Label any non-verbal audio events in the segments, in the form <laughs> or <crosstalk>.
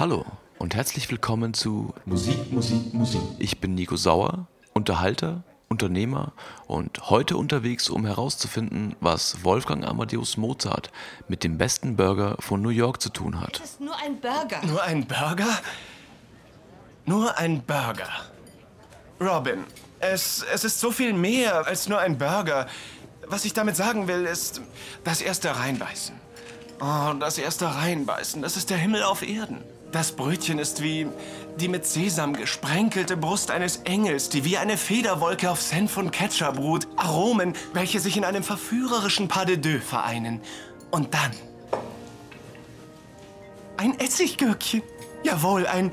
Hallo und herzlich willkommen zu Musik, Musik, Musik. Ich bin Nico Sauer, Unterhalter, Unternehmer und heute unterwegs, um herauszufinden, was Wolfgang Amadeus Mozart mit dem besten Burger von New York zu tun hat. Es ist nur ein Burger. Nur ein Burger? Nur ein Burger. Robin, es, es ist so viel mehr als nur ein Burger. Was ich damit sagen will, ist das erste Reinbeißen. Oh, das erste Reinbeißen, das ist der Himmel auf Erden. Das Brötchen ist wie die mit Sesam gesprenkelte Brust eines Engels, die wie eine Federwolke auf Senf und Ketchup ruht. Aromen, welche sich in einem verführerischen Pas de deux vereinen. Und dann ein Essiggürkchen. Jawohl, ein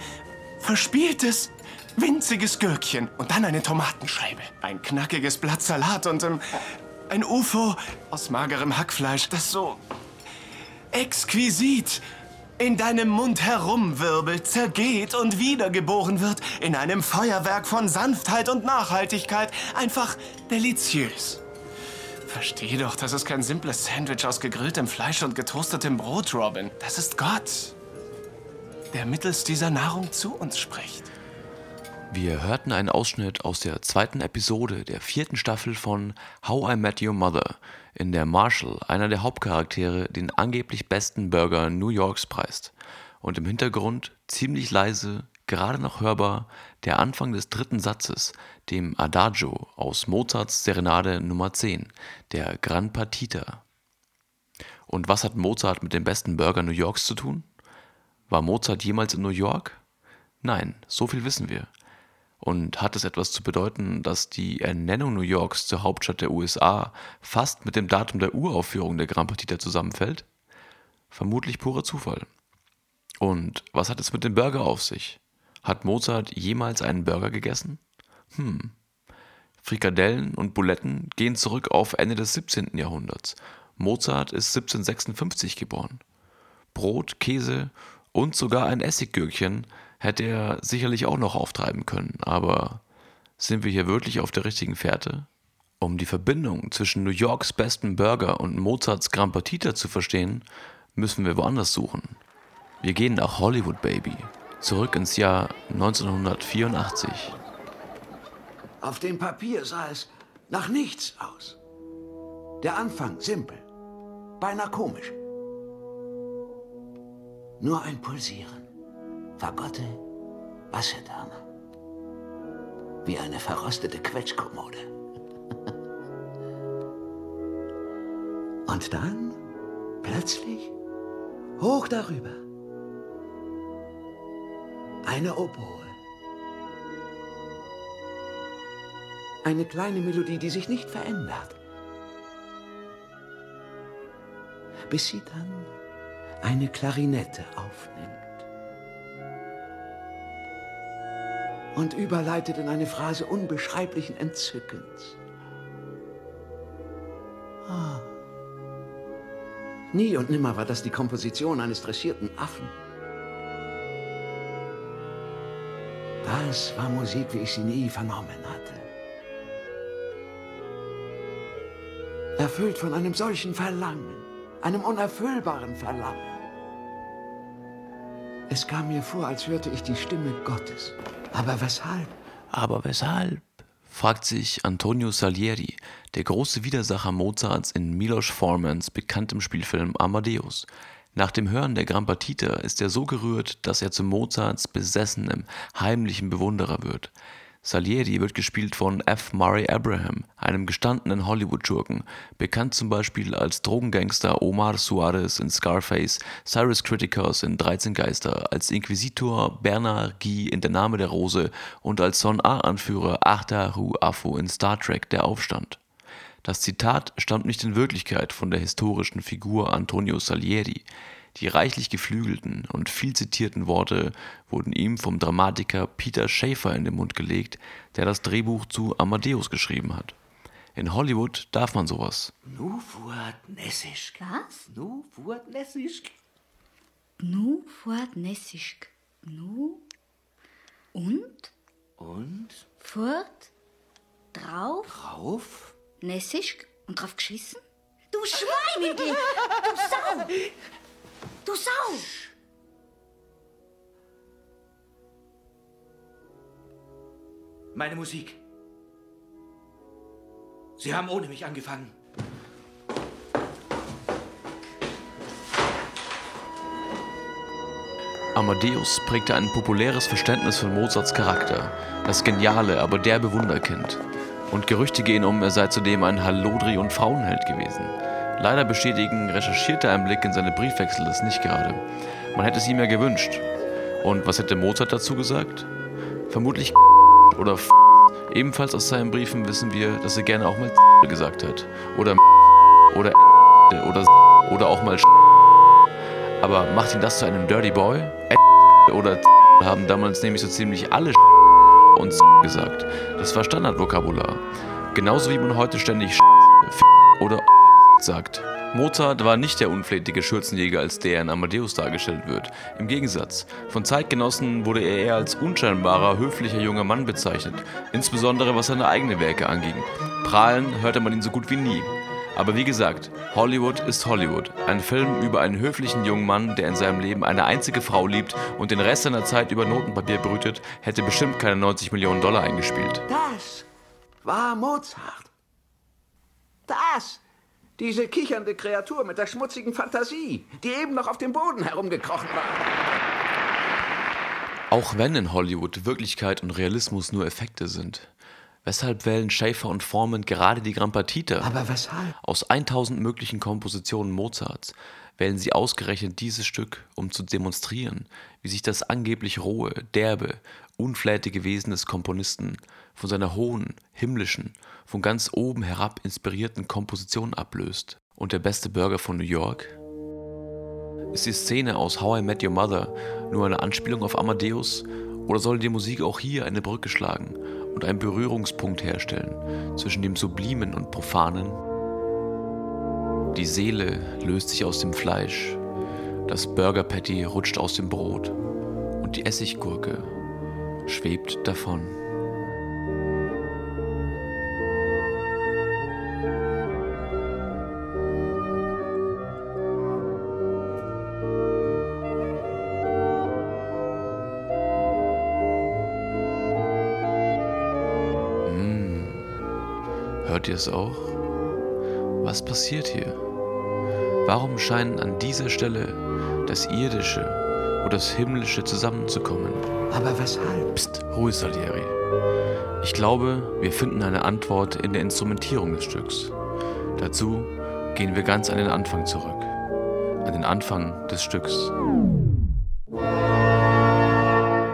verspieltes, winziges Gürkchen. Und dann eine Tomatenscheibe. Ein knackiges Blatt Salat und ähm, ein UFO aus magerem Hackfleisch, das so exquisit in deinem Mund herumwirbelt, zergeht und wiedergeboren wird in einem Feuerwerk von Sanftheit und Nachhaltigkeit. Einfach deliziös. Versteh doch, das ist kein simples Sandwich aus gegrilltem Fleisch und getoastetem Brot, Robin. Das ist Gott, der mittels dieser Nahrung zu uns spricht. Wir hörten einen Ausschnitt aus der zweiten Episode der vierten Staffel von How I Met Your Mother, in der Marshall, einer der Hauptcharaktere, den angeblich besten Burger New Yorks preist. Und im Hintergrund, ziemlich leise, gerade noch hörbar, der Anfang des dritten Satzes, dem Adagio aus Mozarts Serenade Nummer 10, der Gran Partita. Und was hat Mozart mit dem besten Burger New Yorks zu tun? War Mozart jemals in New York? Nein, so viel wissen wir. Und hat es etwas zu bedeuten, dass die Ernennung New Yorks zur Hauptstadt der USA fast mit dem Datum der Uraufführung der Grand Partita zusammenfällt? Vermutlich purer Zufall. Und was hat es mit dem Burger auf sich? Hat Mozart jemals einen Burger gegessen? Hm. Frikadellen und Buletten gehen zurück auf Ende des 17. Jahrhunderts. Mozart ist 1756 geboren. Brot, Käse und sogar ein Essiggürkchen hätte er sicherlich auch noch auftreiben können, aber sind wir hier wirklich auf der richtigen Fährte? Um die Verbindung zwischen New Yorks besten Burger und Mozarts Gran Partita zu verstehen, müssen wir woanders suchen. Wir gehen nach Hollywood, Baby. Zurück ins Jahr 1984. Auf dem Papier sah es nach nichts aus. Der Anfang simpel, beinahe komisch. Nur ein Pulsieren. Fagotte, Wassertherme. Wie eine verrostete Quetschkommode. <laughs> Und dann, plötzlich, hoch darüber, eine Oboe. Eine kleine Melodie, die sich nicht verändert. Bis sie dann eine Klarinette aufnimmt. Und überleitet in eine Phrase unbeschreiblichen Entzückens. Ah. Nie und nimmer war das die Komposition eines dressierten Affen. Das war Musik, wie ich sie nie vernommen hatte. Erfüllt von einem solchen Verlangen, einem unerfüllbaren Verlangen. Es kam mir vor, als hörte ich die Stimme Gottes. Aber weshalb? Aber weshalb? fragt sich Antonio Salieri, der große Widersacher Mozarts in Milos Formans bekanntem Spielfilm Amadeus. Nach dem Hören der Gran Partita ist er so gerührt, dass er zu Mozarts besessenem, heimlichen Bewunderer wird. Salieri wird gespielt von F. Murray Abraham, einem gestandenen Hollywood-Schurken, bekannt zum Beispiel als Drogengangster Omar Suarez in Scarface, Cyrus Criticus in 13 Geister, als Inquisitor Bernard Guy in Der Name der Rose und als Son A-Anführer Ahtaru Afu in Star Trek Der Aufstand. Das Zitat stammt nicht in Wirklichkeit von der historischen Figur Antonio Salieri. Die reichlich geflügelten und viel zitierten Worte wurden ihm vom Dramatiker Peter Schaefer in den Mund gelegt, der das Drehbuch zu Amadeus geschrieben hat. In Hollywood darf man sowas. Nu fuort nessisch. Was? Nu fuort nessisch. Gnu fort nessisch. Gnu und Und fort drauf drauf? nessisch und drauf geschissen? Du Schweinige! Du Sau! <laughs> Du Sau! Meine Musik. Sie haben ohne mich angefangen. Amadeus prägte ein populäres Verständnis von Mozarts Charakter, das geniale, aber derbe Wunderkind. Und Gerüchte gehen um, er sei zudem ein Hallodri und Frauenheld gewesen. Leider bestätigen recherchierte ein Blick in seine Briefwechsel das nicht gerade. Man hätte es ihm ja gewünscht. Und was hätte Mozart dazu gesagt? Vermutlich <laughs> oder <laughs> Ebenfalls aus seinen Briefen wissen wir, dass er gerne auch mal <laughs> gesagt hat. Oder oder oder oder auch mal aber macht ihn das zu einem Dirty Boy? Oder haben damals nämlich so ziemlich alle und gesagt. Das war Standardvokabular. Genauso wie man heute ständig sagt. Mozart war nicht der unflätige Schürzenjäger, als der in Amadeus dargestellt wird. Im Gegensatz, von Zeitgenossen wurde er eher als unscheinbarer, höflicher junger Mann bezeichnet, insbesondere was seine eigenen Werke anging. Prahlen hörte man ihn so gut wie nie. Aber wie gesagt, Hollywood ist Hollywood. Ein Film über einen höflichen jungen Mann, der in seinem Leben eine einzige Frau liebt und den Rest seiner Zeit über Notenpapier brütet, hätte bestimmt keine 90 Millionen Dollar eingespielt. Das war Mozart. Das! Diese kichernde Kreatur mit der schmutzigen Fantasie, die eben noch auf dem Boden herumgekrochen war. Auch wenn in Hollywood Wirklichkeit und Realismus nur Effekte sind. Weshalb wählen Schaefer und Foreman gerade die Gran Partita? Aber weshalb? Aus 1000 möglichen Kompositionen Mozarts wählen sie ausgerechnet dieses Stück, um zu demonstrieren, wie sich das angeblich rohe, derbe, unflätige Wesen des Komponisten von seiner hohen, himmlischen, von ganz oben herab inspirierten Komposition ablöst. Und der beste Burger von New York? Ist die Szene aus How I Met Your Mother nur eine Anspielung auf Amadeus oder soll die Musik auch hier eine Brücke schlagen und einen Berührungspunkt herstellen zwischen dem Sublimen und Profanen. Die Seele löst sich aus dem Fleisch, das Burger Patty rutscht aus dem Brot und die Essiggurke schwebt davon. Ihr es auch? Was passiert hier? Warum scheinen an dieser Stelle das Irdische und das Himmlische zusammenzukommen? Aber weshalb? Psst, ruhig, Salieri. Ich glaube, wir finden eine Antwort in der Instrumentierung des Stücks. Dazu gehen wir ganz an den Anfang zurück. An den Anfang des Stücks.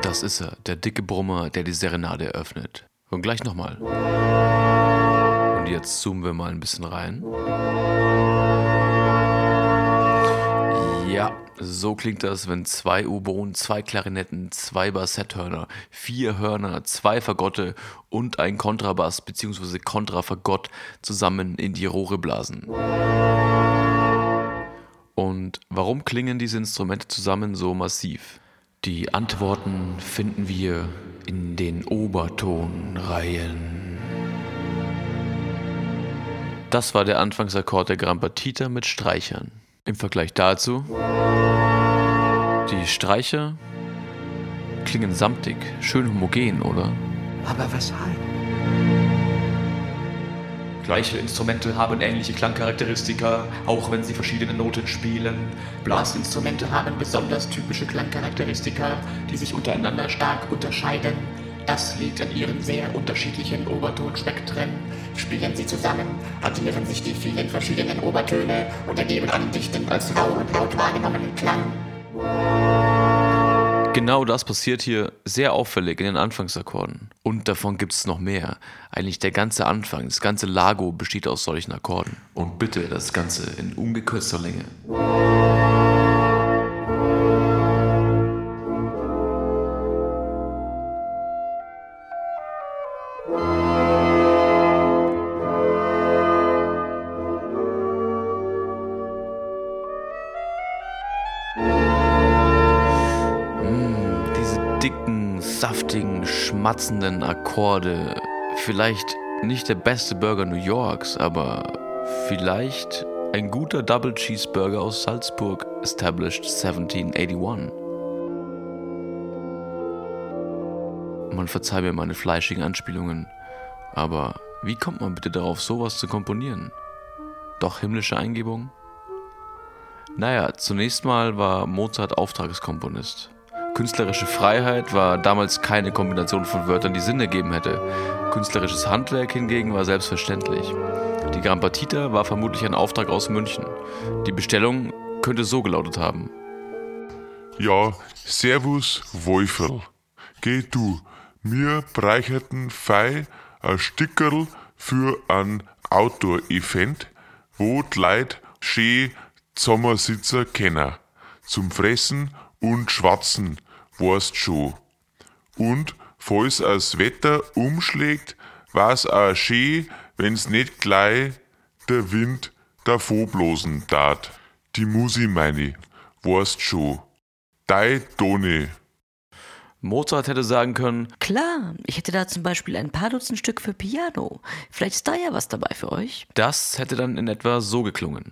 Das ist er, der dicke Brummer, der die Serenade eröffnet. Und gleich nochmal. Und jetzt zoomen wir mal ein bisschen rein. Ja, so klingt das, wenn zwei Oboen, zwei Klarinetten, zwei Bassetthörner, vier Hörner, zwei Fagotte und ein Kontrabass bzw. Kontrafagott zusammen in die Rohre blasen. Und warum klingen diese Instrumente zusammen so massiv? Die Antworten finden wir in den Obertonreihen. Das war der Anfangsakkord der Grammatita mit Streichern. Im Vergleich dazu, die Streicher klingen samtig, schön homogen, oder? Aber weshalb? Gleiche Instrumente haben ähnliche Klangcharakteristika, auch wenn sie verschiedene Noten spielen. Blasinstrumente haben besonders typische Klangcharakteristika, die sich untereinander stark unterscheiden. Das liegt an ihren sehr unterschiedlichen Obertonspektren. Spielen sie zusammen, addieren sich die vielen verschiedenen Obertöne und ergeben einen dichten, als rau und laut wahrgenommenen Klang. Genau das passiert hier sehr auffällig in den Anfangsakkorden. Und davon gibt es noch mehr. Eigentlich der ganze Anfang, das ganze Lago besteht aus solchen Akkorden. Und bitte das Ganze in ungekürzter Länge. Schmatzenden Akkorde. Vielleicht nicht der beste Burger New Yorks, aber vielleicht ein guter Double Cheeseburger aus Salzburg, established 1781. Man verzeiht mir meine fleischigen Anspielungen, aber wie kommt man bitte darauf, sowas zu komponieren? Doch himmlische Eingebung? Naja, zunächst mal war Mozart Auftragskomponist. Künstlerische Freiheit war damals keine Kombination von Wörtern, die Sinn ergeben hätte. Künstlerisches Handwerk hingegen war selbstverständlich. Die Gran Partita war vermutlich ein Auftrag aus München. Die Bestellung könnte so gelautet haben. Ja, Servus Wolferl. Geh du, mir breicherten fei ein Stickerl für ein Outdoor-Event, wo die Leute schön Sommersitzer kennen. Zum Fressen und Schwatzen, weißt schon. Und falls das Wetter umschlägt, war's auch schön, wenn's nicht gleich der Wind davonblosen tat. Die Musi meine, weißt schon. Dei Toni. Mozart hätte sagen können, Klar, ich hätte da zum Beispiel ein paar Dutzend Stück für Piano. Vielleicht ist da ja was dabei für euch. das hätte dann in etwa so geklungen.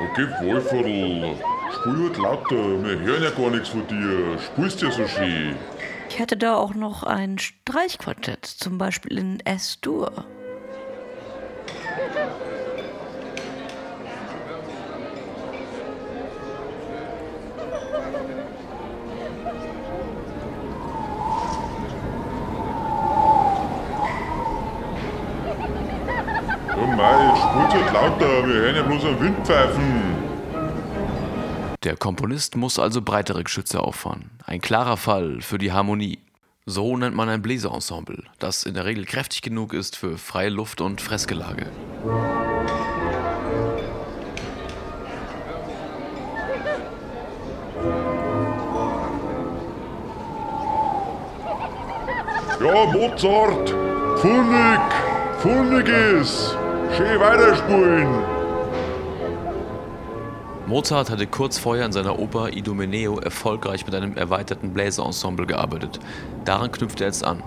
Okay, Wolferl, spiel halt lauter, wir hören ja gar nichts von dir. Spielst ja so schön. Ich hätte da auch noch ein Streichquartett, zum Beispiel in S-Dur. Oh mei, spielst halt lauter, wir hören ja bloß am Windpfeifen. Der Komponist muss also breitere Geschütze auffahren. Ein klarer Fall für die Harmonie. So nennt man ein Bläserensemble, das in der Regel kräftig genug ist für freie Luft und Fressgelage. Ja, Mozart, Funnig, Funniges, schön weiterspielen. Mozart hatte kurz vorher in seiner Oper Idomeneo erfolgreich mit einem erweiterten Bläserensemble gearbeitet. Daran knüpft er jetzt an.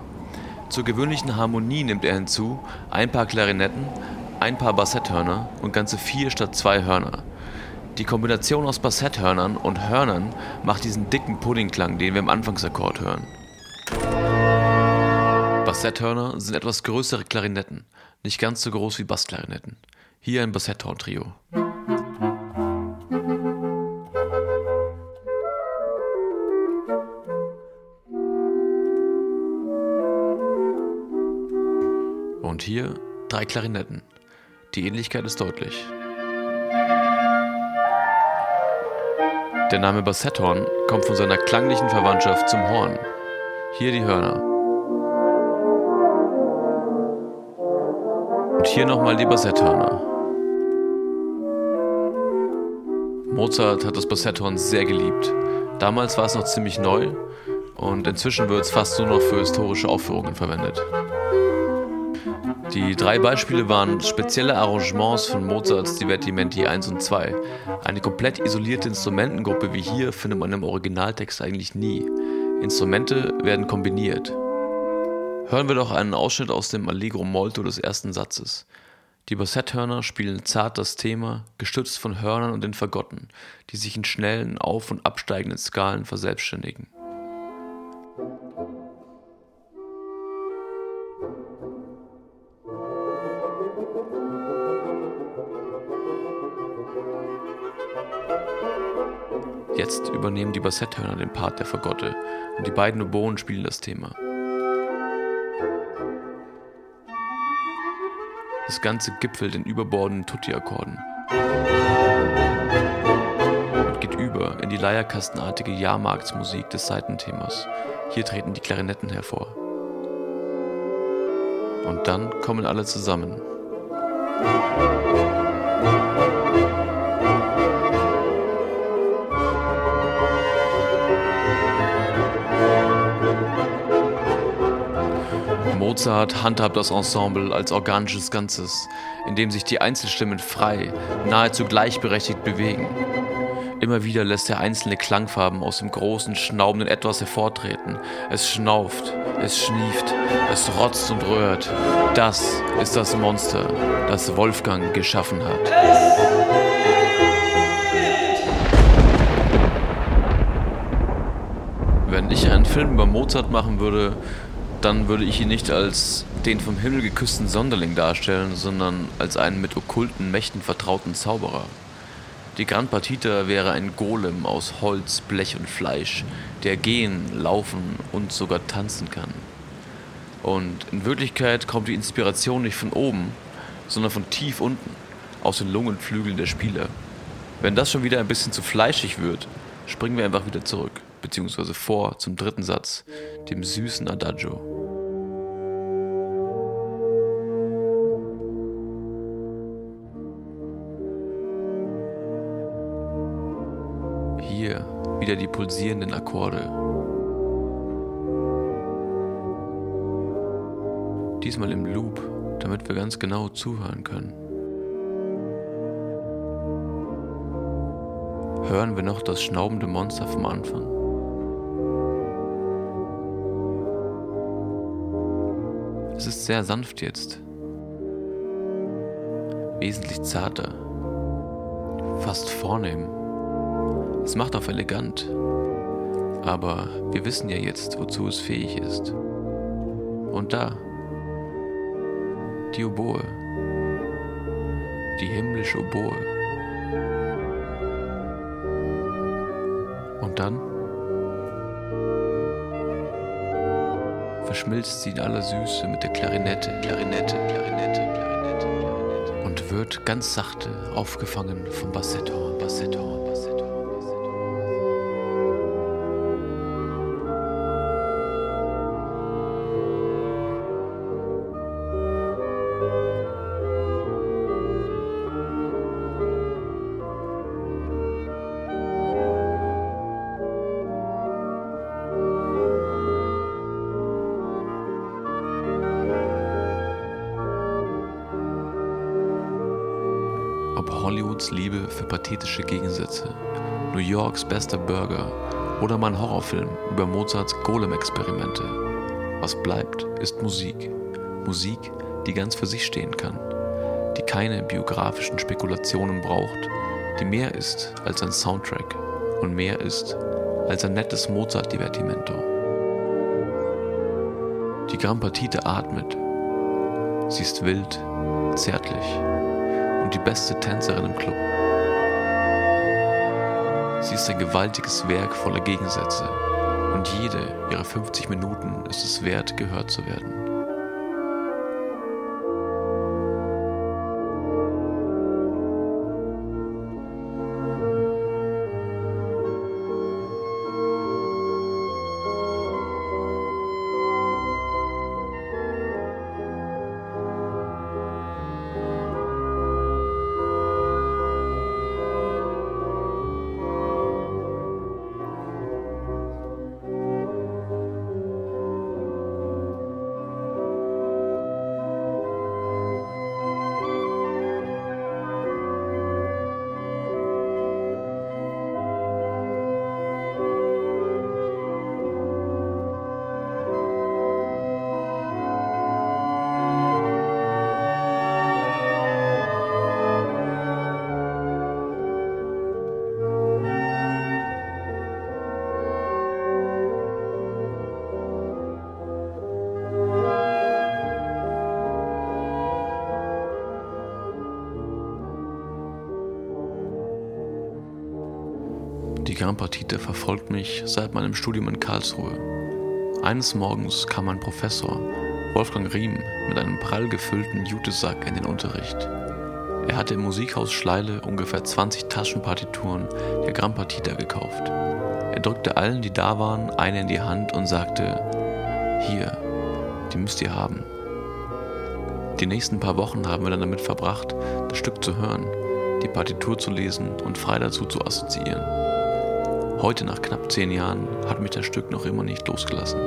Zur gewöhnlichen Harmonie nimmt er hinzu ein paar Klarinetten, ein paar Bassetthörner und ganze vier statt zwei Hörner. Die Kombination aus Bassetthörnern und Hörnern macht diesen dicken Puddingklang, den wir im Anfangsakkord hören. Bassetthörner sind etwas größere Klarinetten, nicht ganz so groß wie Bassklarinetten. Hier ein Bassetthorn-Trio. Und hier drei Klarinetten. Die Ähnlichkeit ist deutlich. Der Name Bassetthorn kommt von seiner klanglichen Verwandtschaft zum Horn. Hier die Hörner. Und hier nochmal die Bassetthörner. Mozart hat das Bassetthorn sehr geliebt. Damals war es noch ziemlich neu und inzwischen wird es fast nur noch für historische Aufführungen verwendet. Die drei Beispiele waren spezielle Arrangements von Mozarts Divertimenti 1 und 2. Eine komplett isolierte Instrumentengruppe wie hier findet man im Originaltext eigentlich nie. Instrumente werden kombiniert. Hören wir doch einen Ausschnitt aus dem Allegro molto des ersten Satzes. Die Bassetthörner spielen zart das Thema, gestützt von Hörnern und den Fagotten, die sich in schnellen auf- und absteigenden Skalen verselbstständigen. Jetzt übernehmen die Bassetthörner den Part der Fagotte und die beiden Oboen spielen das Thema. Das Ganze gipfelt in überbordenden Tutti-Akkorden und geht über in die leierkastenartige Jahrmarktsmusik des Seitenthemas. Hier treten die Klarinetten hervor. Und dann kommen alle zusammen. Mozart handhabt das Ensemble als organisches Ganzes, in dem sich die Einzelstimmen frei, nahezu gleichberechtigt bewegen. Immer wieder lässt er einzelne Klangfarben aus dem großen, schnaubenden Etwas hervortreten. Es schnauft, es schnieft, es rotzt und röhrt. Das ist das Monster, das Wolfgang geschaffen hat. Wenn ich einen Film über Mozart machen würde, dann würde ich ihn nicht als den vom Himmel geküssten Sonderling darstellen, sondern als einen mit okkulten Mächten vertrauten Zauberer. Die Grand Partita wäre ein Golem aus Holz, Blech und Fleisch, der gehen, laufen und sogar tanzen kann. Und in Wirklichkeit kommt die Inspiration nicht von oben, sondern von tief unten, aus den Lungenflügeln der Spieler. Wenn das schon wieder ein bisschen zu fleischig wird, springen wir einfach wieder zurück, beziehungsweise vor zum dritten Satz, dem süßen Adagio. Wieder die pulsierenden Akkorde. Diesmal im Loop, damit wir ganz genau zuhören können. Hören wir noch das schnaubende Monster vom Anfang? Es ist sehr sanft jetzt. Wesentlich zarter. Fast vornehm. Es macht auf elegant. Aber wir wissen ja jetzt, wozu es fähig ist. Und da. Die Oboe. Die himmlische Oboe. Und dann verschmilzt sie in aller Süße mit der Klarinette, Klarinette, Klarinette, Klarinette, Klarinette und wird ganz sachte aufgefangen vom Bassetthorn, Bassetthorn, pathetische Gegensätze, New Yorks bester Burger oder mein Horrorfilm über Mozarts Golem-Experimente. Was bleibt, ist Musik. Musik, die ganz für sich stehen kann, die keine biografischen Spekulationen braucht, die mehr ist als ein Soundtrack und mehr ist als ein nettes Mozart-Divertimento. Die Gran Partite atmet. Sie ist wild, zärtlich und die beste Tänzerin im Club. Sie ist ein gewaltiges Werk voller Gegensätze und jede ihrer 50 Minuten ist es wert, gehört zu werden. Die Gran Partite verfolgt mich seit meinem Studium in Karlsruhe. Eines Morgens kam mein Professor, Wolfgang Riem, mit einem prall gefüllten Jutesack in den Unterricht. Er hatte im Musikhaus Schleile ungefähr 20 Taschenpartituren der Gran Partita gekauft. Er drückte allen, die da waren, eine in die Hand und sagte, hier, die müsst ihr haben. Die nächsten paar Wochen haben wir dann damit verbracht, das Stück zu hören, die Partitur zu lesen und frei dazu zu assoziieren. Heute, nach knapp zehn Jahren, hat mich das Stück noch immer nicht losgelassen.